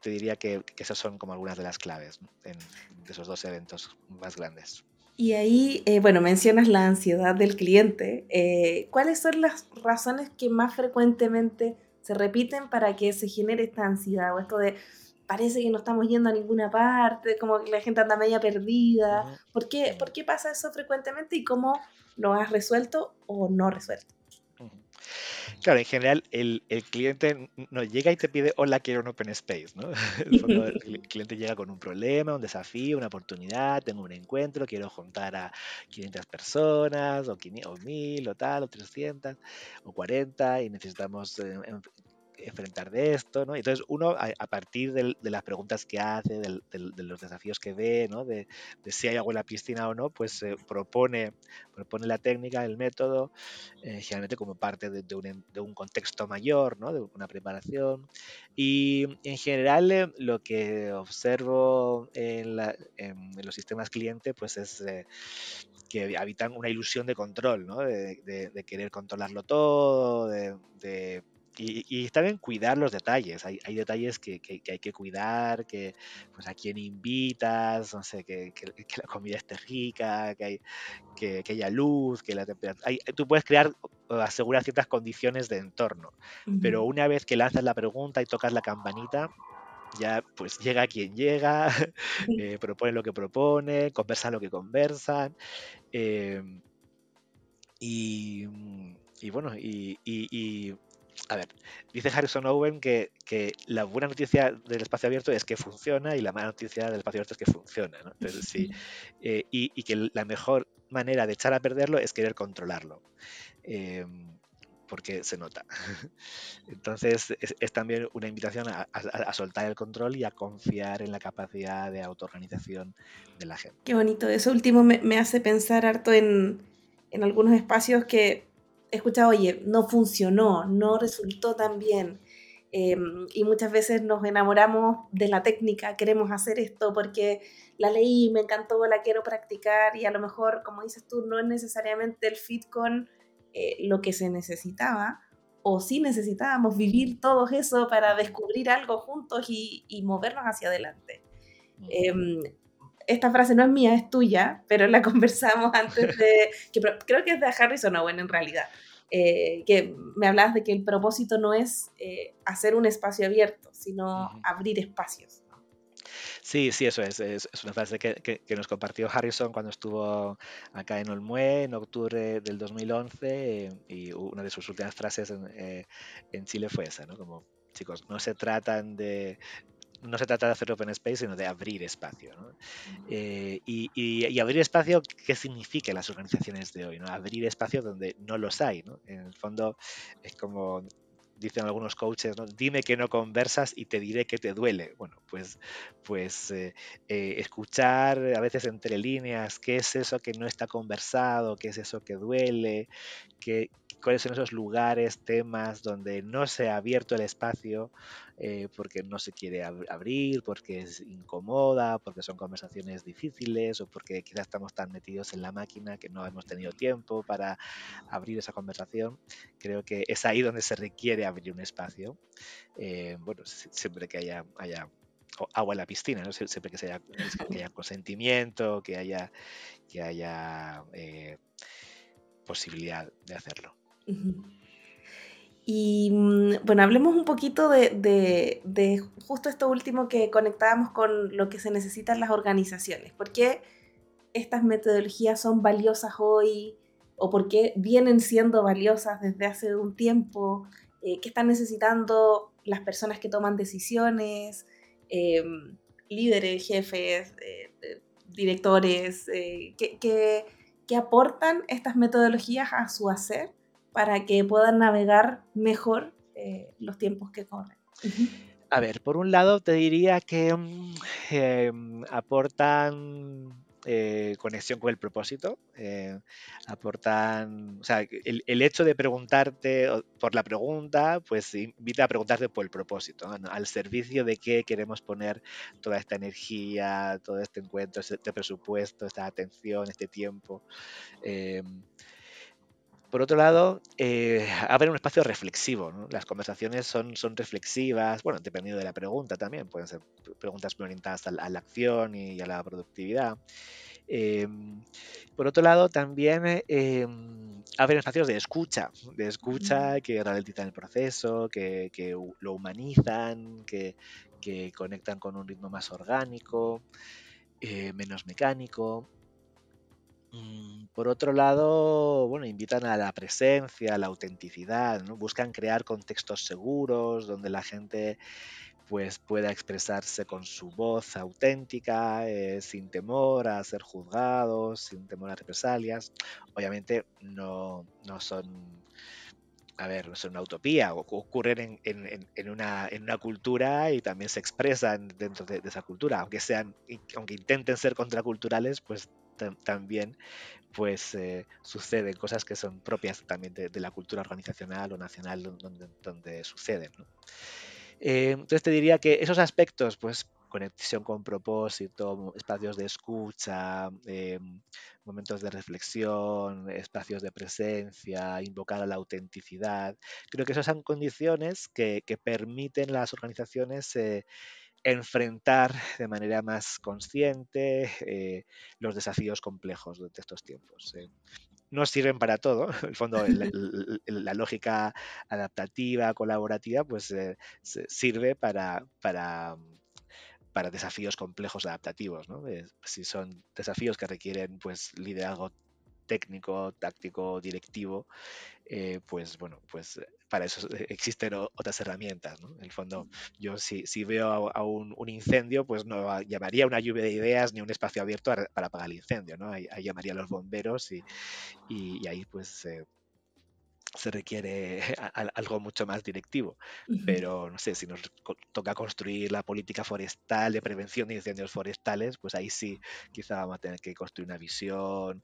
te diría que, esas son como algunas de las claves de esos dos eventos más grandes. Y ahí, eh, bueno, mencionas la ansiedad del cliente. ¿Cuáles son las razones que más frecuentemente se repiten para que se genere esta ansiedad o esto de parece que no estamos yendo a ninguna parte, como que la gente anda media perdida. ¿Por, qué, ¿Por qué pasa eso frecuentemente y cómo lo has resuelto o no resuelto? Claro, en general el, cliente no llega y te pide, hola, quiero un open space, ¿no? El, cliente llega con un problema, un desafío, una oportunidad, tengo un encuentro, quiero juntar a 500 personas, o, 1000, o tal, o 300, o 40, y necesitamos eh, enfrentar de esto, ¿no? Entonces uno a, partir de las preguntas que hace, de los desafíos que ve, ¿no? De, si hay agua en la piscina o no, pues propone, propone la técnica, el método, eh, generalmente como parte de, un, contexto mayor, ¿no? De una preparación. Y en general eh, lo que observo en, los sistemas cliente, pues es eh, que habitan una ilusión de control, ¿no? De, querer controlarlo todo, de y, y, está bien cuidar los detalles. Hay, hay detalles que, que, hay que cuidar, que pues a quién invitas, no sé, que, que la comida esté rica, que, hay, que, haya luz, que la temperatura... tú puedes crear o asegurar ciertas condiciones de entorno, pero una vez que lanzas la pregunta y tocas la campanita, ya pues llega quien llega, eh, propone lo que propone, conversa lo que conversan. Eh, y, y, bueno, y, y, a ver, dice Harrison Owen que, la buena noticia del espacio abierto es que funciona y la mala noticia del espacio abierto es que funciona. ¿no? Entonces, sí, eh, y, que la mejor manera de echar a perderlo es querer controlarlo. Em, porque se nota. Entonces es, también una invitación a, soltar el control y a confiar en la capacidad de autoorganización de la gente. Qué bonito. Eso último me, hace pensar harto en, en algunos espacios que escuchado, oye, no funcionó, no resultó tan bien. Em, y muchas veces nos enamoramos de la técnica, queremos hacer esto porque la leí, me encantó, la quiero practicar y a lo mejor, como dices tú, no es necesariamente el fit con eh, lo que se necesitaba o sí necesitábamos vivir todo eso para descubrir algo juntos y, movernos hacia adelante. Esta frase no es mía, es tuya, pero la conversamos antes de, que creo que es de Harrison Owen en realidad, eh, que me hablabas de que el propósito no es eh, hacer un espacio abierto, sino abrir espacios. Sí, sí, eso es. Es, una frase que, que, nos compartió Harrison cuando estuvo acá en Olmué en octubre del 2011 y una de sus últimas frases en, eh, en Chile fue esa, ¿no? Como, chicos, no se tratan de, no se trata de hacer open space, sino de abrir espacio. Eh, y, abrir espacio, ¿qué significa las organizaciones de hoy? ¿no? Abrir espacio donde no los hay. En el fondo es como dicen algunos coaches, ¿no? dime que no conversas y te diré que te duele. Bueno, pues, pues eh, eh, escuchar a veces entre líneas qué es eso que no está conversado, qué es eso que duele, qué, cuáles son esos lugares, temas donde no se ha abierto el espacio eh, porque no se quiere abrir, porque es incómoda, porque son conversaciones difíciles o porque quizás estamos tan metidos en la máquina que no hemos tenido tiempo para abrir esa conversación. Creo que es ahí donde se requiere abrir un espacio. Eh, bueno, siempre que haya, agua en la piscina, ¿no? siempre que, que haya consentimiento, que haya, que haya eh, posibilidad de hacerlo. Y mm, bueno, hablemos un poquito de, justo esto último que conectábamos con lo que se necesitan las organizaciones. ¿Por qué estas metodologías son valiosas hoy? ¿O por qué vienen siendo valiosas desde hace un tiempo? Eh, ¿Qué están necesitando las personas que toman decisiones? Em, líderes, jefes, directores, eh, que, aportan estas metodologías a su hacer para que puedan navegar mejor eh, los tiempos que corren. A ver, por un lado te diría que mm, em, aportan eh, conexión con el propósito, eh, aportan, o sea, el, hecho de preguntarte por la pregunta, pues invita a preguntarte por el propósito, al servicio de qué queremos poner toda esta energía, todo este encuentro, este presupuesto, esta atención, este tiempo. Eh, por otro lado, eh, abre un espacio reflexivo. Las conversaciones son, son reflexivas, bueno, dependiendo de la pregunta también, pueden ser preguntas orientadas a la, acción y a la productividad. Em, por otro lado, también eh, abren espacios de escucha, de escucha que ralentizan el proceso, que, lo humanizan, que, conectan con un ritmo más orgánico, eh, menos mecánico. Mm, por otro lado, bueno, invitan a la presencia, a la autenticidad, ¿no? Buscan crear contextos seguros donde la gente pues pueda expresarse con su voz auténtica, eh, sin temor a ser juzgados, sin temor a represalias. Obviamente no, no son a ver, no son una utopía, ocurren en, una, en, una, cultura y también se expresan dentro de, esa cultura, aunque sean, aunque intenten ser contraculturales, pues también pues eh, suceden cosas que son propias también de, la cultura organizacional o nacional donde, suceden. Eh, entonces te diría que esos aspectos, pues conexión con propósito, espacios de escucha, eh, momentos de reflexión, espacios de presencia, invocar a la autenticidad, creo que esas son condiciones que, que permiten las organizaciones enfrentar de manera más consciente eh, los desafíos complejos de estos tiempos. Eh. No sirven para todo, en el fondo la, lógica adaptativa, colaborativa, pues eh, sirve para, para, para, desafíos complejos adaptativos. si son desafíos que requieren pues, liderazgo técnico, táctico, directivo, eh, pues bueno, pues eh, para eso eh, existen otras herramientas. En el fondo, yo si, si veo a, un, incendio, pues no llamaría una lluvia de ideas ni un espacio abierto para apagar el incendio, ¿no? Ahí, llamaría a los bomberos y, y, ahí pues se requiere algo mucho más directivo. Pero no sé, si nos toca construir la política forestal de prevención de incendios forestales, pues ahí sí, quizá vamos a tener que construir una visión,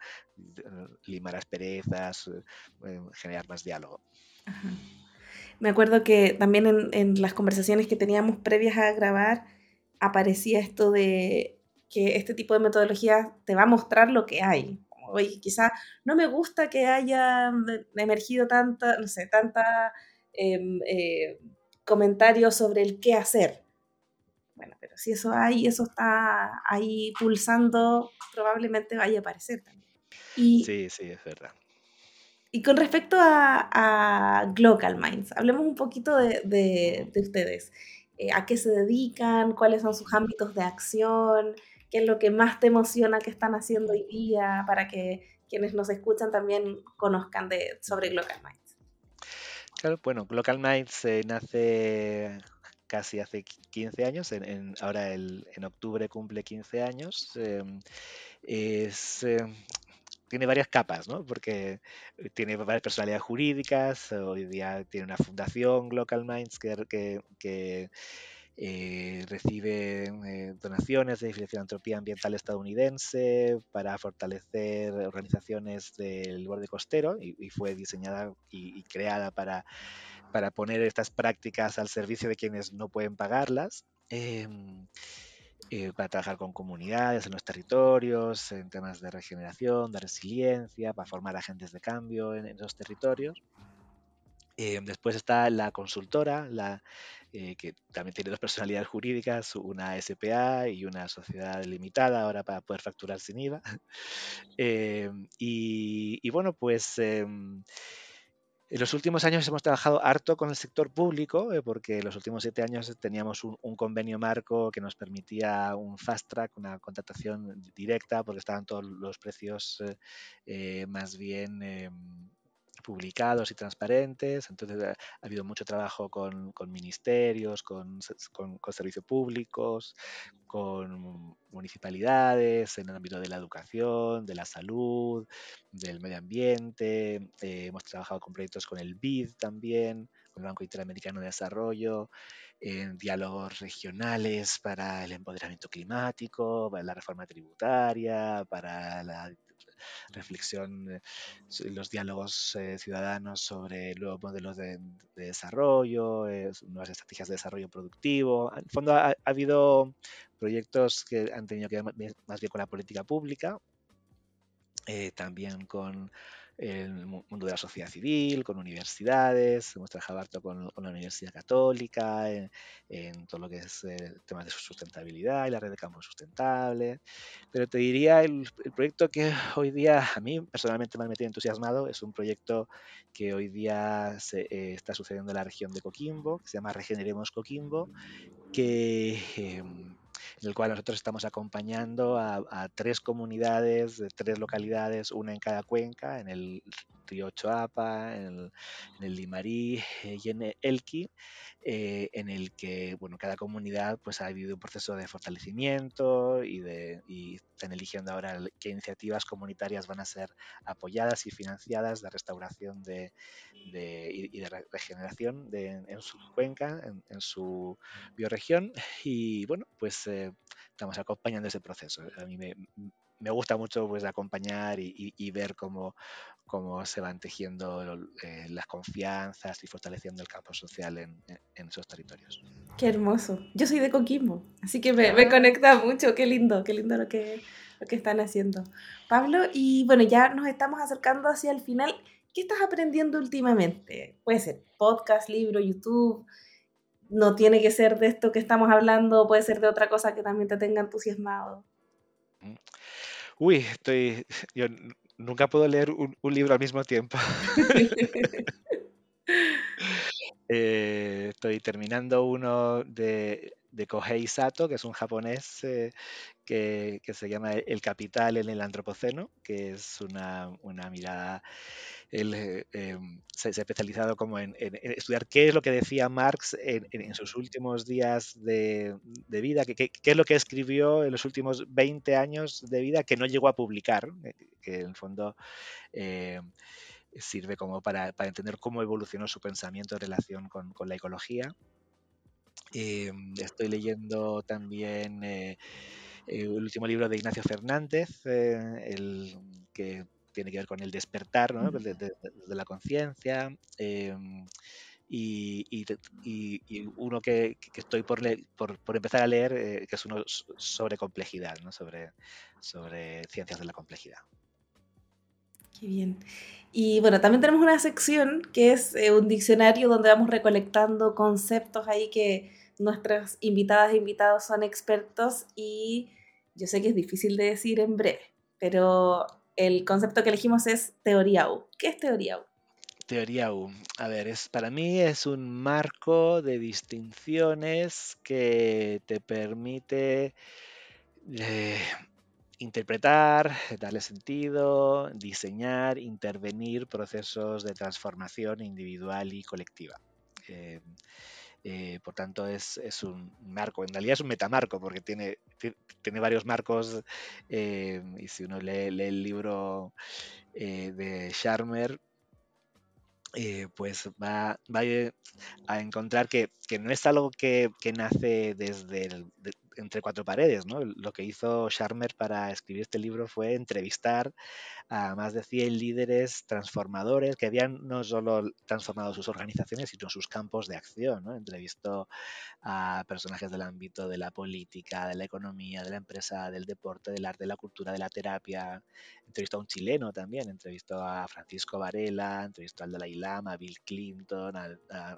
limar asperezas, eh, generar más diálogo. Me acuerdo que también en, en las conversaciones que teníamos previas a grabar aparecía esto de que este tipo de metodología te va a mostrar lo que hay oye, quizá no me gusta que haya emergido tanta, no sé, tanta em, eh, comentarios sobre el qué hacer. Bueno, pero si eso hay, eso está ahí pulsando, probablemente vaya a aparecer también. Y, sí, sí, es verdad. Y con respecto a, a Global Minds, hablemos un poquito de, de, ustedes. Eh, ¿A qué se dedican? ¿Cuáles son sus ámbitos de acción? Qué es lo que más te emociona que están haciendo hoy día para que quienes nos escuchan también conozcan de, sobre Global Minds. Claro, bueno, Global Minds eh, nace casi hace 15 años, en, ahora el, en octubre cumple 15 años. Em, es, em, tiene varias capas, ¿no? Porque tiene varias personalidades jurídicas, hoy día tiene una fundación, Global Minds, que, que eh, recibe eh, donaciones de filantropía ambiental estadounidense para fortalecer organizaciones del borde costero y, fue diseñada y, creada para, para, poner estas prácticas al servicio de quienes no pueden pagarlas. Em, eh, para trabajar con comunidades en los territorios, en temas de regeneración, de resiliencia, para formar agentes de cambio en, esos territorios. Em, después está la consultora, eh, que también tiene dos personalidades jurídicas, una SPA y una sociedad limitada ahora para poder facturar sin IVA. Em, y, bueno, pues em, en los últimos años hemos trabajado harto con el sector público, eh, porque en los últimos siete años teníamos un, convenio marco que nos permitía un fast track, una contratación directa, porque estaban todos los precios eh, más bien publicados y transparentes. Entonces ha, habido mucho trabajo con, ministerios, con, servicios públicos, con municipalidades, en el ámbito de la educación, de la salud, del medio ambiente. Eh, hemos trabajado con proyectos con el BID también, con el Banco Interamericano de Desarrollo, en diálogos regionales para el empoderamiento climático, para la reforma tributaria, para la reflexión, los diálogos eh, ciudadanos sobre nuevos modelos de, desarrollo, nuevas estrategias de desarrollo productivo. En el fondo ha, habido proyectos que han tenido que ver más bien con la política pública, eh, también con el mundo de la sociedad civil, con universidades, hemos trabajado harto con, la Universidad Católica, en, todo lo que es el tema de sustentabilidad y la red de campos sustentables. Pero te diría, el, proyecto que hoy día a mí personalmente me ha metido entusiasmado es un proyecto que hoy día se, eh, está sucediendo en la región de Coquimbo, que se llama Regeneremos Coquimbo, que... Em, en el cual nosotros estamos acompañando a, tres comunidades de tres localidades, una en cada cuenca, en el río Choapa, en el, Limarí eh, y en Elqui, eh, en el que bueno, cada comunidad pues, ha vivido un proceso de fortalecimiento y, de, y están eligiendo ahora qué iniciativas comunitarias van a ser apoyadas y financiadas de restauración de, y de regeneración en su cuenca, en, su bioregión. Y bueno, pues eh, estamos acompañando ese proceso. A mí me, me gusta mucho pues acompañar y, ver cómo, cómo se van tejiendo eh, las confianzas y fortaleciendo el campo social en, esos territorios. Qué hermoso. Yo soy de Coquimbo, así que me, me, conecta mucho. Qué lindo, qué lindo lo que, lo que están haciendo. Pablo, y bueno, ya nos estamos acercando hacia el final. ¿Qué estás aprendiendo últimamente? Puede ser podcast, libro, YouTube. No tiene que ser de esto que estamos hablando, puede ser de otra cosa que también te tenga entusiasmado. Mm. Uy, estoy. Yo nunca puedo leer un, libro al mismo tiempo. Eh, estoy terminando uno de, de Kohei Sato, que es un japonés eh, que, se llama El Capital en el Antropoceno, que es una, una mirada eh, se, ha especializado como en, estudiar qué es lo que decía Marx en, sus últimos días de, vida, qué, es lo que escribió en los últimos 20 años de vida que no llegó a publicar, que en el fondo sirve como para, entender cómo evolucionó su pensamiento en relación con, la ecología. Em, estoy leyendo también el último libro de Ignacio Fernández, el que tiene que ver con el despertar ¿no? de, la conciencia. Em, y, y, uno que, que estoy por, por, por, empezar a leer, eh, que es uno sobre complejidad, ¿no? sobre, sobre ciencias de la complejidad. Qué bien. Y bueno, también tenemos una sección que es eh, un diccionario donde vamos recolectando conceptos ahí que nuestras invitadas e invitados son expertos y yo sé que es difícil de decir en breve, pero el concepto que elegimos es teoría U. ¿Qué es teoría U? Teoría U. A ver, es, para mí es un marco de distinciones que te permite eh, interpretar, darle sentido, diseñar, intervenir procesos de transformación individual y colectiva. Eh, eh, por tanto, es, un marco, en realidad es un metamarco, porque tiene, tiene varios marcos, eh, y si uno lee, el libro de Charmer, pues va, a encontrar que, no es algo que, nace desde entre cuatro paredes. ¿no? Lo que hizo Charmer para escribir este libro fue entrevistar a más de 100 líderes transformadores que habían no solo transformado sus organizaciones, sino sus campos de acción. ¿no? Entrevistó a personajes del ámbito de la política, de la economía, de la empresa, del deporte, del arte, de la cultura, de la terapia. Entrevistó a un chileno también, entrevistó a Francisco Varela, entrevistó al Dalai Lama, a Bill Clinton, a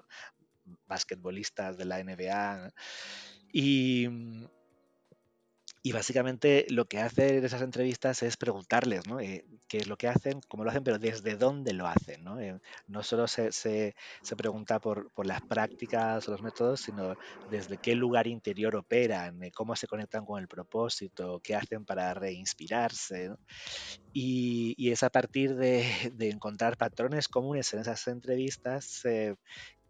basquetbolistas de la NBA. Y, y básicamente lo que hacen en esas entrevistas es preguntarles ¿no? Eh, qué es lo que hacen, cómo lo hacen, pero desde dónde lo hacen. No, eh, no solo se, se, se pregunta por, por, las prácticas o los métodos, sino desde qué lugar interior operan, eh, cómo se conectan con el propósito, qué hacen para reinspirarse. ¿no? Y, y, es a partir de, de, encontrar patrones comunes en esas entrevistas eh,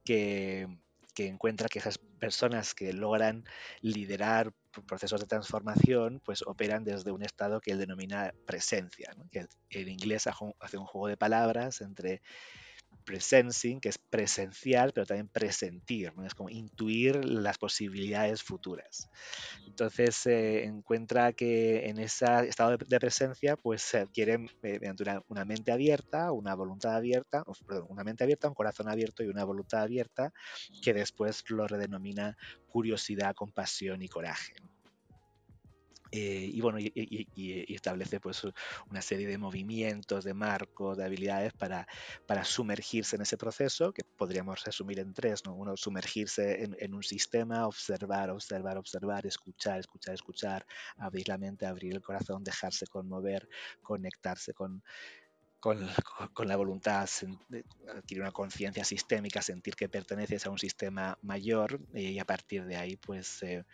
que, que encuentra que esas personas que logran liderar procesos de transformación, pues operan desde un estado que él denomina presencia, que en inglés hace un juego de palabras entre presencing, que es presencial, pero también presentir, ¿no? es como intuir las posibilidades futuras. Entonces se encuentra que en ese estado de, presencia, pues se adquiere eh, mediante una, mente abierta, una voluntad abierta, o, una mente abierta, un corazón abierto y una voluntad abierta, que después lo redenomina curiosidad, compasión y coraje. Eh, y bueno, y, y, y, establece pues una serie de movimientos, de marcos, de habilidades para, para sumergirse en ese proceso, que podríamos resumir en tres, ¿no? Uno, sumergirse en, en, un sistema, observar, observar, observar, escuchar, escuchar, escuchar, abrir la mente, abrir el corazón, dejarse conmover, conectarse con, con, con, la voluntad, adquirir una conciencia sistémica, sentir que perteneces a un sistema mayor eh, y a partir de ahí pues eh,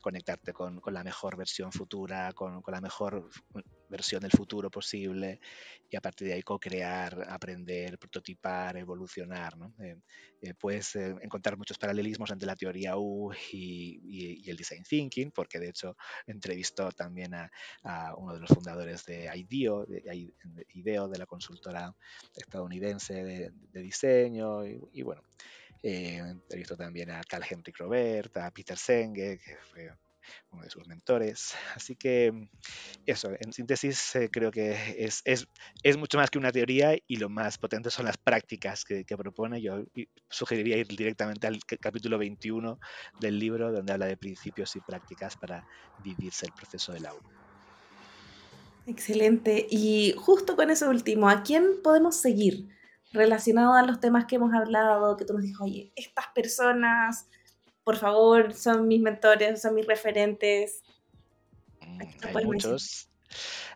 conectarte con, la mejor versión futura, con la mejor versión del futuro posible y a partir de ahí co-crear, aprender, prototipar, evolucionar. ¿no? Eh, eh, puedes eh, encontrar muchos paralelismos entre la teoría U y, y, y, el design thinking, porque de hecho entrevistó también a, a uno de los fundadores de IDEO, de, de IDEO, de la consultora estadounidense de, de diseño y, y bueno. Eh, entrevistó también a Carl Henrik Robert, a Peter Senge, que fue uno de sus mentores. Así que eso, en síntesis, eh, creo que es, es, es, mucho más que una teoría y lo más potente son las prácticas que, que propone. Yo sugeriría ir directamente al capítulo 21 del libro, donde habla de principios y prácticas para vivirse el proceso del aula. Excelente. Y justo con eso último, ¿a quién podemos seguir? Relacionado a los temas que hemos hablado, que tú nos dijo, oye, estas personas por favor, son mis mentores, son mis referentes. Mm, hay muchos.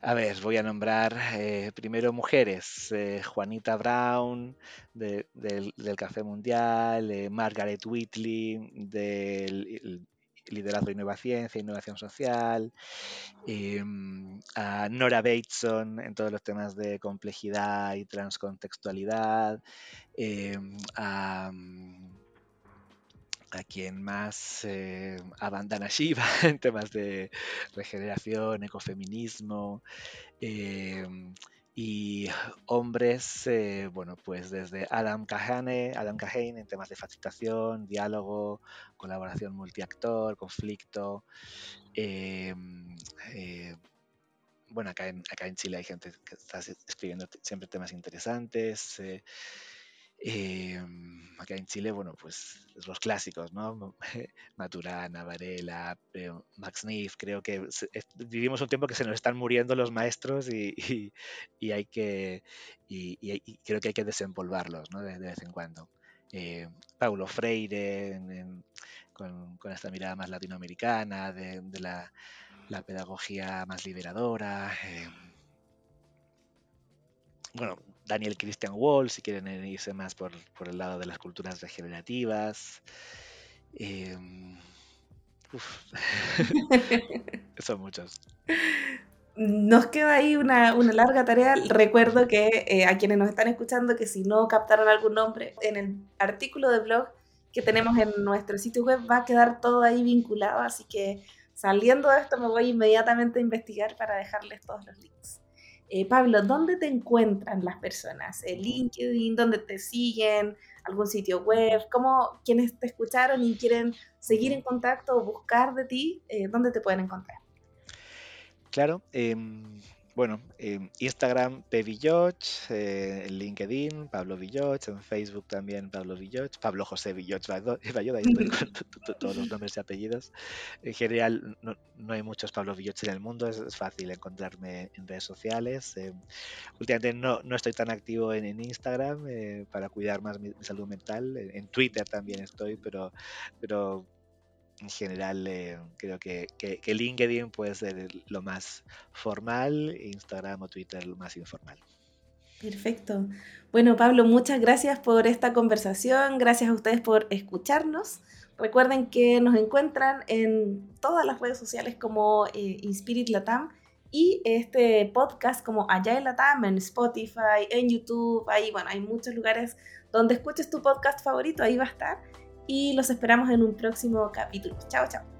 A ver, voy a nombrar eh, primero mujeres. Eh, Juanita Brown de, de, del Café Mundial, eh, Margaret Whitley del Liderazgo y Nueva Ciencia, Innovación Social, em, a Nora Bateson en todos los temas de complejidad y transcontextualidad, a a quien más eh, a Bandana Shiva en temas de regeneración, ecofeminismo eh, y hombres, eh, bueno, pues desde Adam Kahane, Adam Kahane en temas de facilitación, diálogo, colaboración multiactor, conflicto. Eh, bueno, acá en, acá en Chile hay gente que está escribiendo siempre temas interesantes. Eh, acá en Chile, bueno, pues los clásicos, ¿no? Maturana, Varela, eh, Max Neff, creo que vivimos un tiempo que se nos están muriendo los maestros y, y, hay que, y, creo que hay que desempolvarlos, ¿no? De, vez en cuando. Eh, Paulo Freire, con, esta mirada más latinoamericana, de, la, pedagogía más liberadora. Eh, bueno, Daniel Christian Wall, si quieren irse más por, por el lado de las culturas regenerativas. Eh, Son muchos. Nos queda ahí una, una larga tarea. Recuerdo que eh, a quienes nos están escuchando, que si no captaron algún nombre, en el artículo de blog que tenemos en nuestro sitio web va a quedar todo ahí vinculado, así que saliendo de esto me voy inmediatamente a investigar para dejarles todos los links. Eh, Pablo, ¿dónde te encuentran las personas? ¿El LinkedIn? ¿Dónde te siguen? ¿Algún sitio web? ¿Cómo quienes te escucharon y quieren seguir en contacto o buscar de ti, eh, dónde te pueden encontrar? Claro, eh, bueno, en Instagram Pvilloch, eh, LinkedIn Pablo Villoch, en Facebook también Pablo Villoch, Pablo José Villoch Bayoda, ahí estoy con todos los nombres y apellidos. En general no, no hay muchos Pablo Villoch en el mundo, es, es, fácil encontrarme en redes sociales. Eh, últimamente no, no, estoy tan activo en, en Instagram eh, para cuidar más mi, mi salud mental, en, en, Twitter también estoy, pero, pero en general eh, creo que, que, LinkedIn puede ser lo más formal, Instagram o Twitter lo más informal. Perfecto. Bueno, Pablo, muchas gracias por esta conversación, gracias a ustedes por escucharnos. Recuerden que nos encuentran en todas las redes sociales como eh, Inspirit Latam y este podcast como Allá en Latam, en Spotify, en YouTube, ahí, bueno, hay muchos lugares donde escuches tu podcast favorito, ahí va a estar y los esperamos en un próximo capítulo. Chao, chao.